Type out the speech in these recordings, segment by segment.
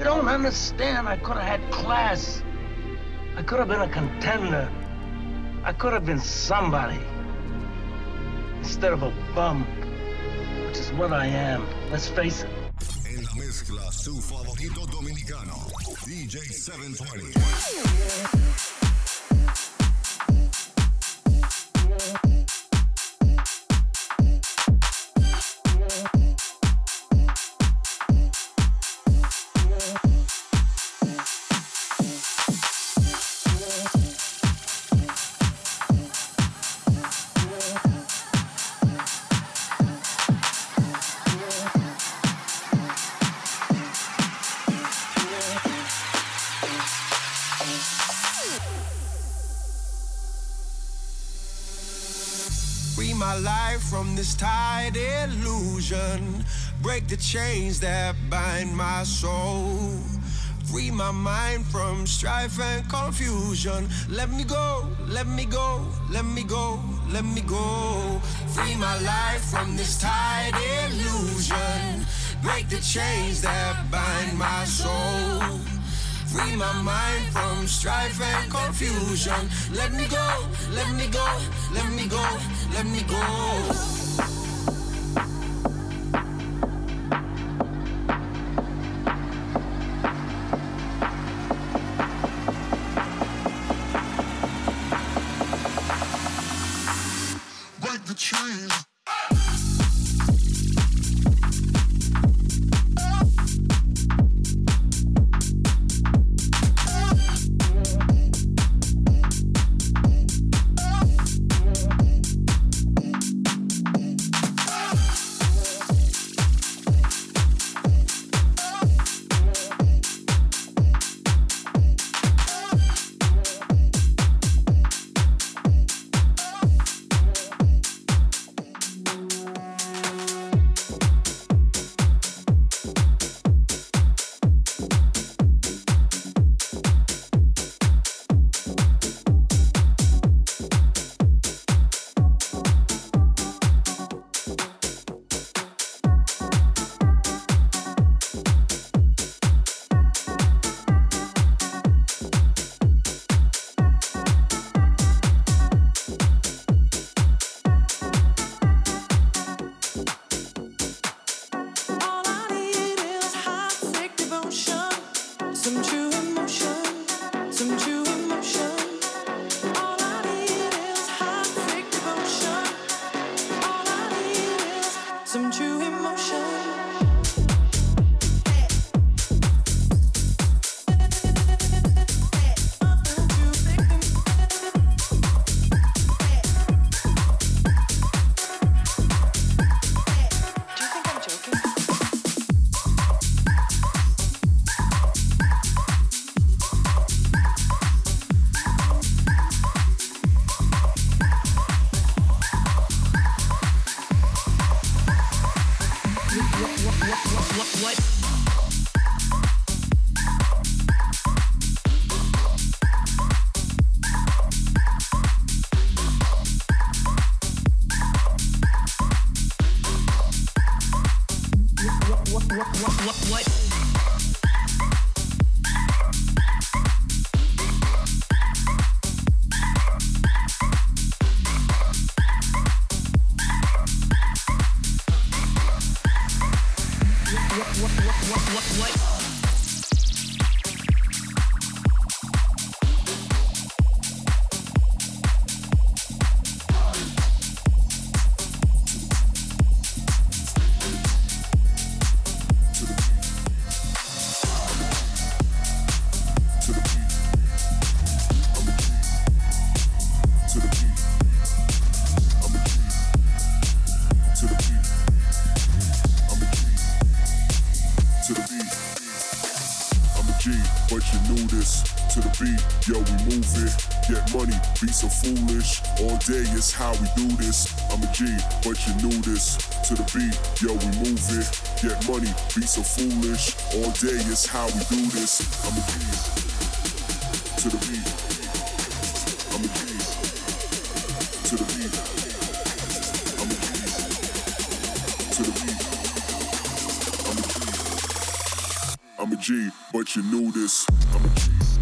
You don't understand. I could have had class. I could have been a contender. I could have been somebody. Instead of a bum, which is what I am. Let's face it. En la mezcla, su favorito dominicano, DJ 720. Chains that bind my soul. Free my mind from strife and confusion. Let me go, let me go, let me go, let me go. Free my life from this tight illusion. Break the chains that bind my soul. Free my mind from strife and confusion. Let me go, let me go, let me go, let me go. It's how we do this. I'm a G, but you knew this. To the beat, yo, we move it. Get money, be so foolish. All day is how we do this. I'm a G. To the beat. I'm a G. To the beat. I'm a G. To the beat. I'm a G. I'm a G, but you knew this. I'm a G.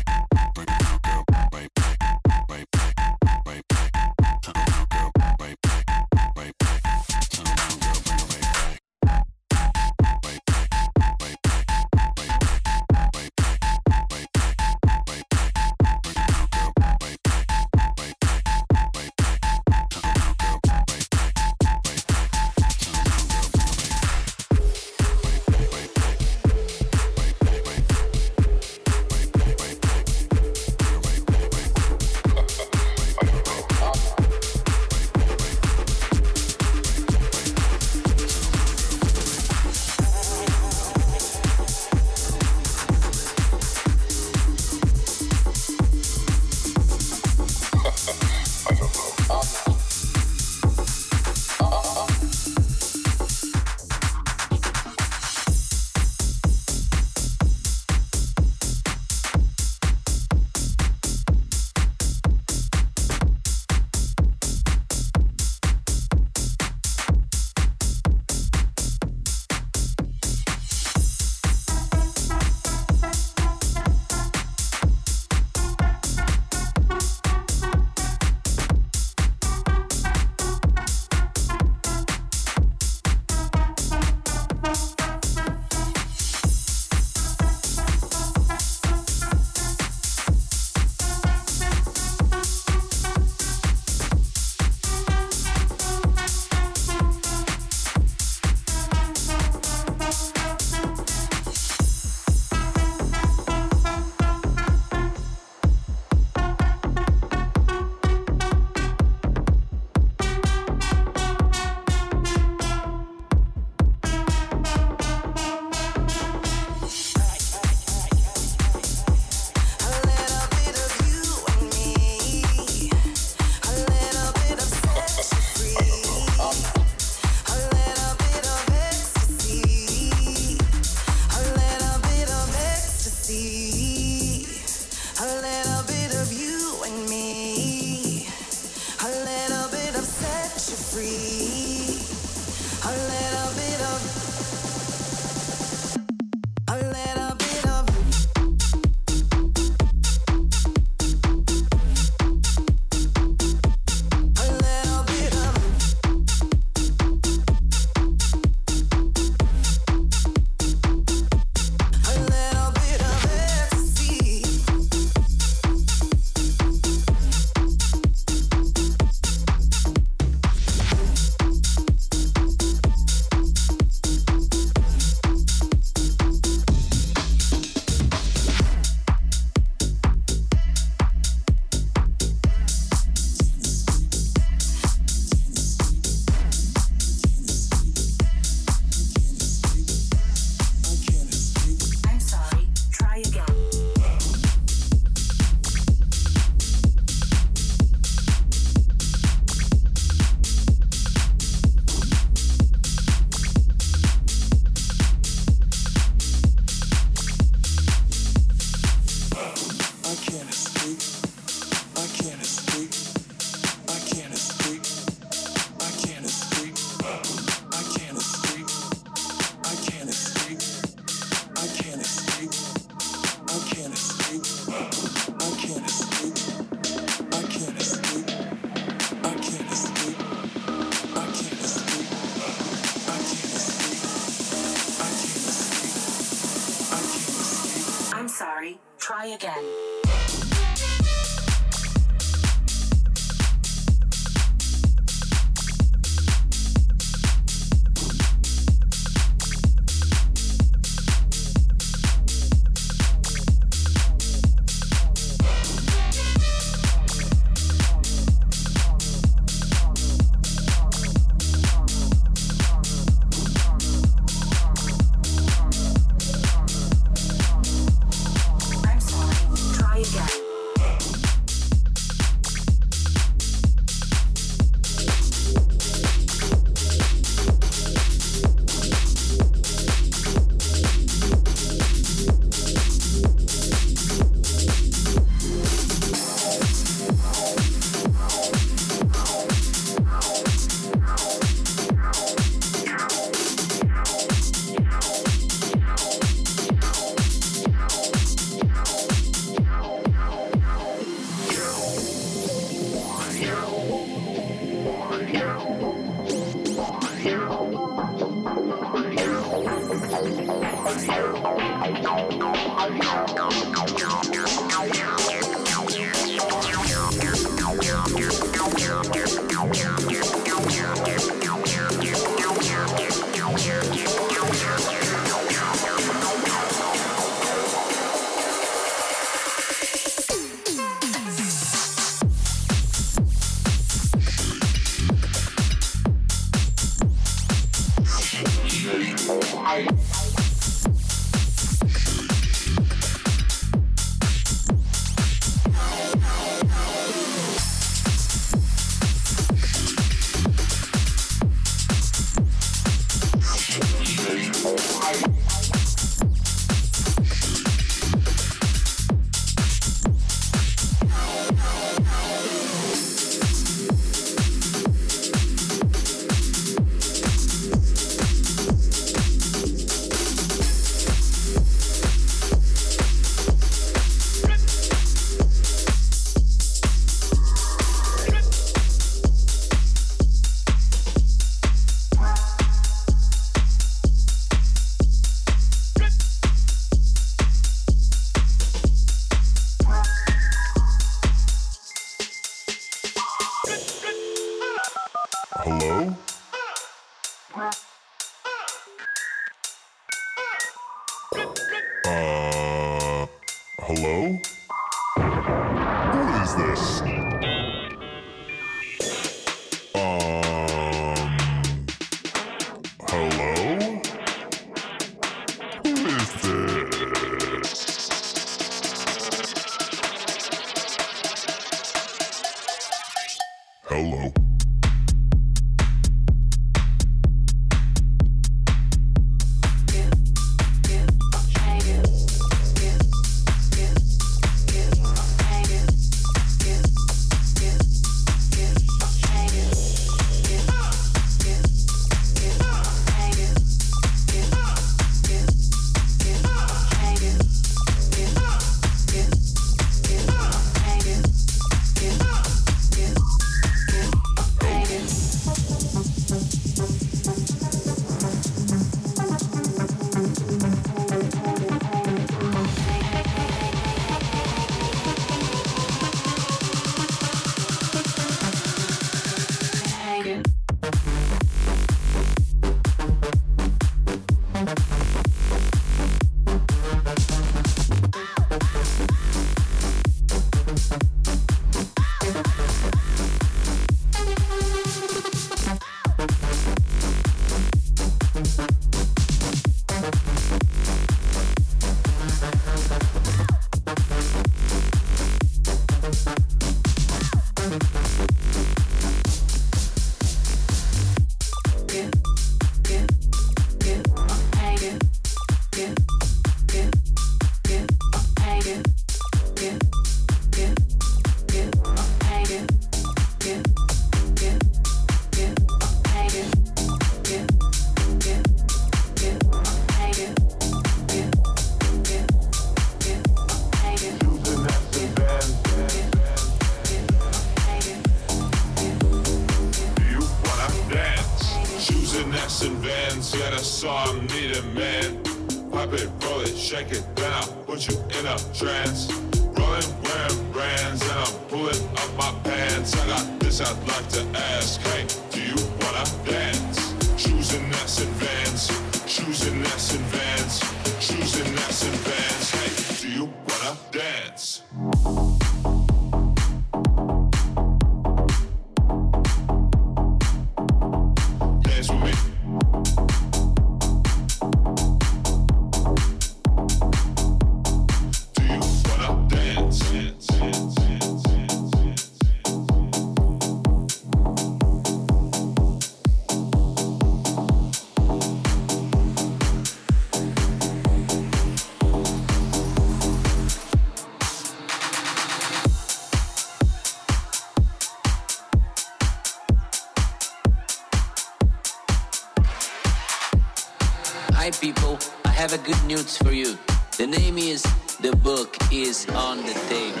have a good news for you. The name is The Book is on the Table.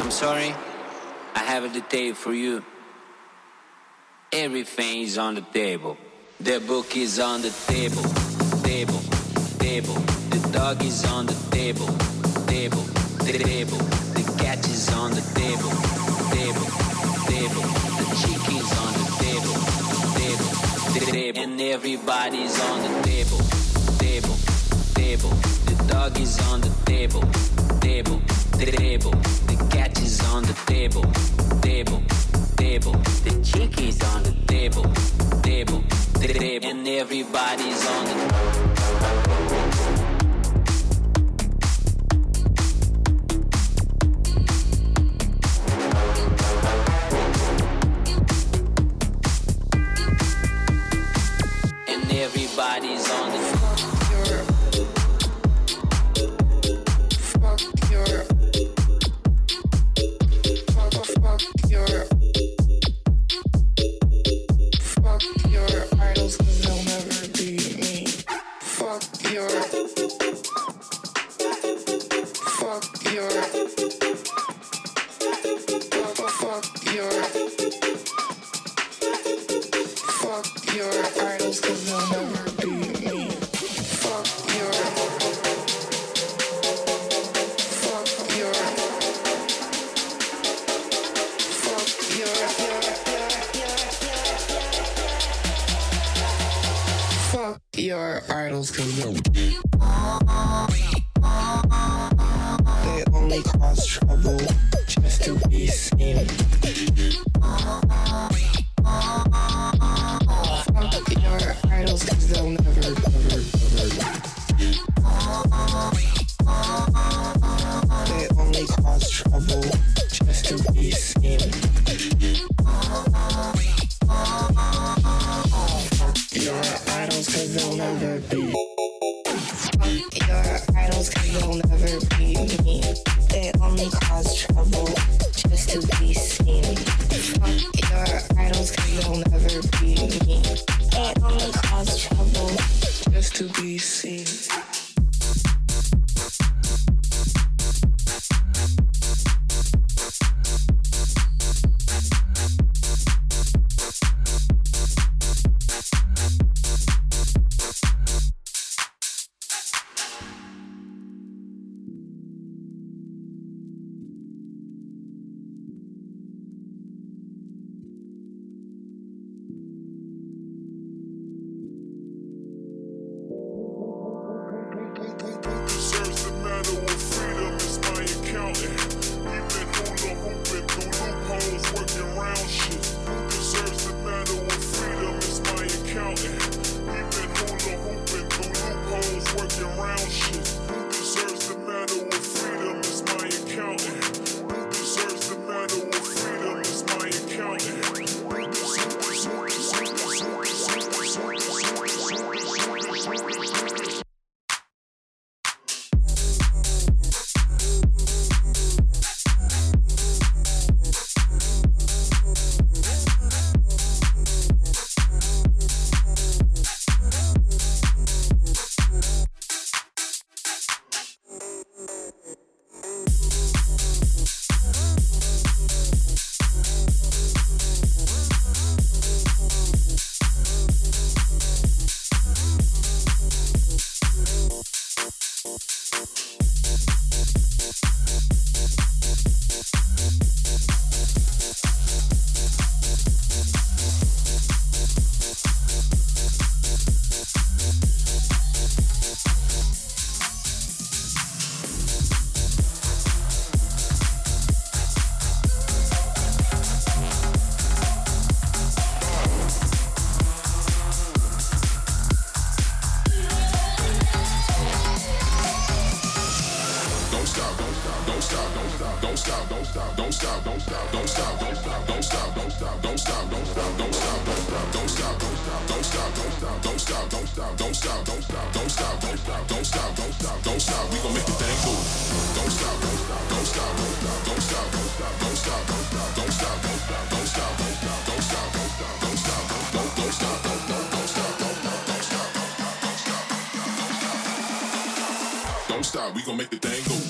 I'm sorry, I have the tape for you. Everything is on the table. The book is on the table. Table, table. The dog is on the table. Table, table. The cat is on the table. Table, table. The chick is on the table. Table, table. And everybody's on the table. Table, table. The dog is on the table. Table, table. The cat is on the table. Table, table. The chick is on the table. Table, table. And everybody's on the and everybody's on the they'll never be. stop, don't stop, don't stop, don't stop, don't stop, don't stop, don't stop, don't stop, don't stop, don't stop. We gon' make this thing move. Don't stop, don't stop, don't stop, don't stop, don't stop, don't stop, don't stop, don't stop, don't stop, don't stop, don't stop, don't stop, don't stop, don't stop, don't don't stop, don't don't don't stop, don't don't don't stop, don't stop, don't stop. Don't stop, we gon' make the thing go.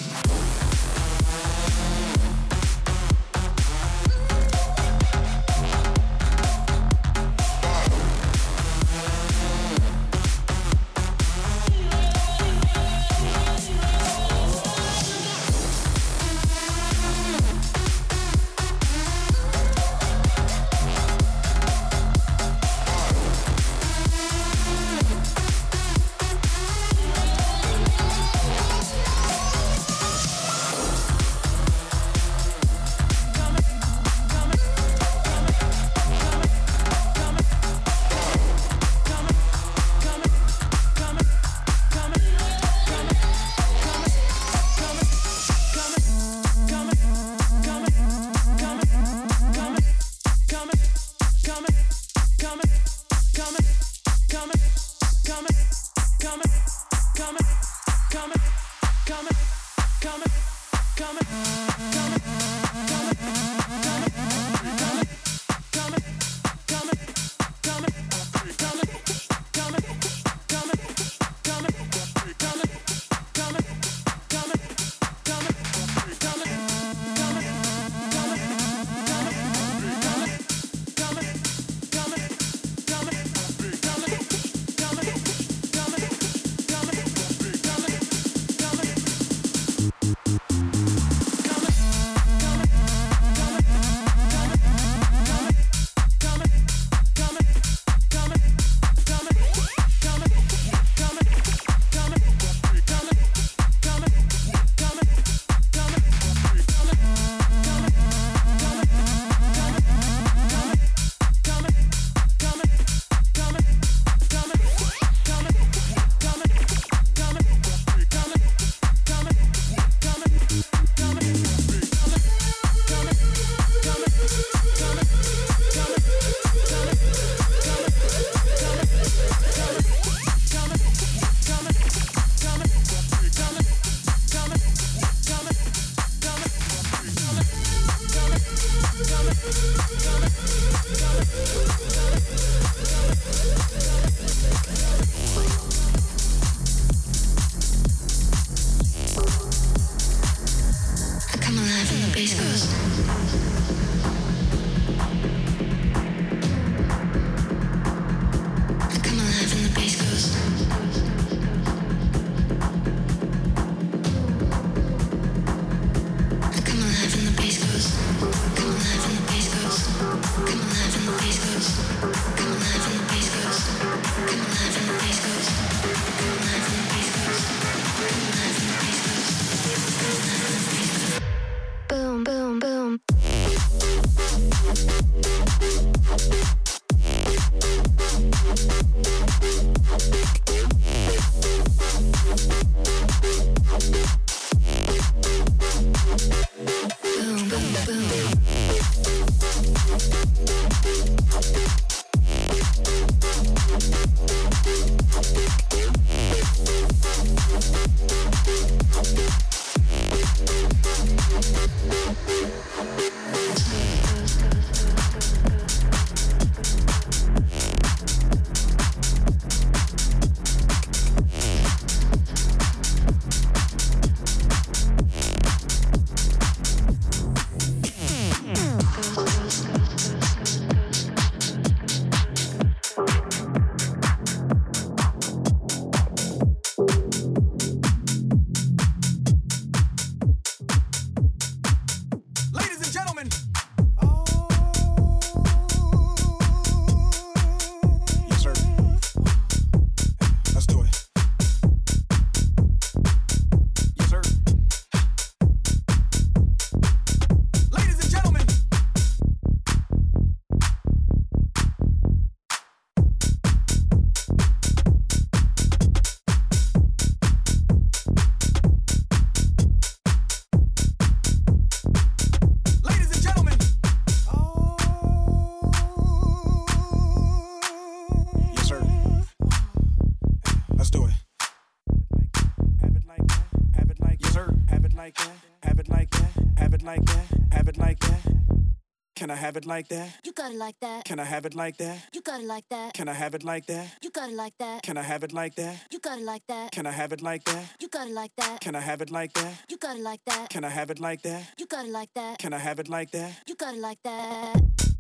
coming, coming, coming, coming. Like that, have it like that. Can I have it like that? You got it like that. Can I have it like that? You got it like that. Can I have it like that? You got it like that. Can I have it like that? You got it like that. Can I have it like that? You got it like that. Can I have it like that? You got it like that. Can I have it like that? You got it like that. Can I have it like that? You got it like that.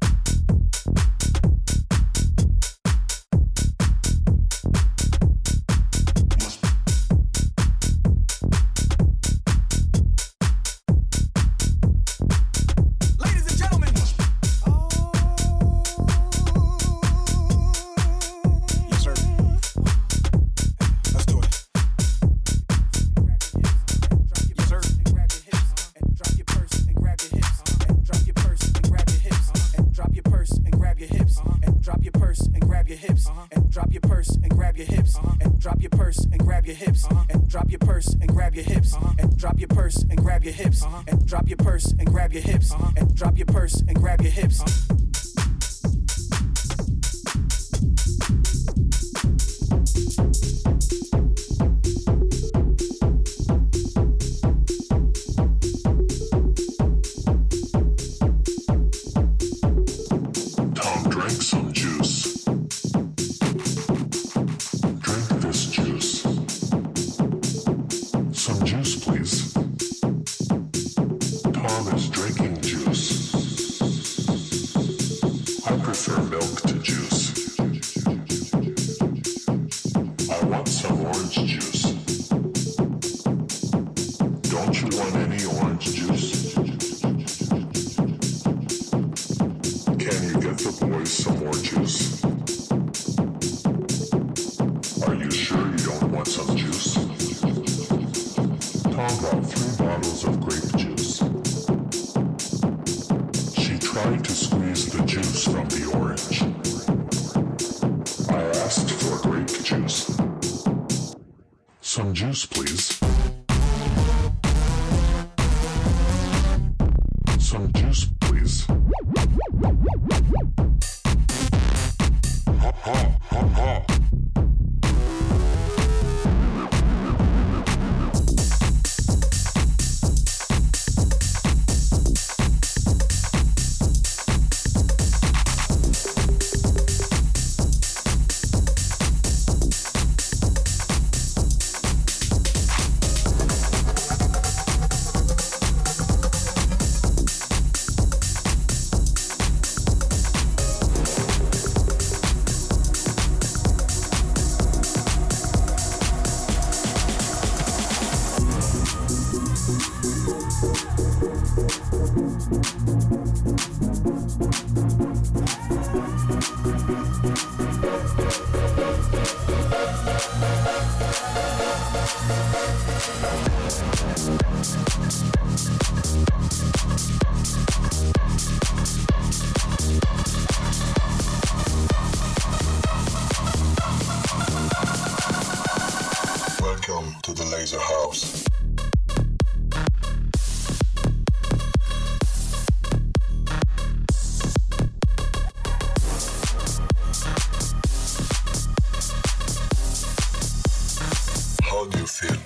live. Cláudio Firmo.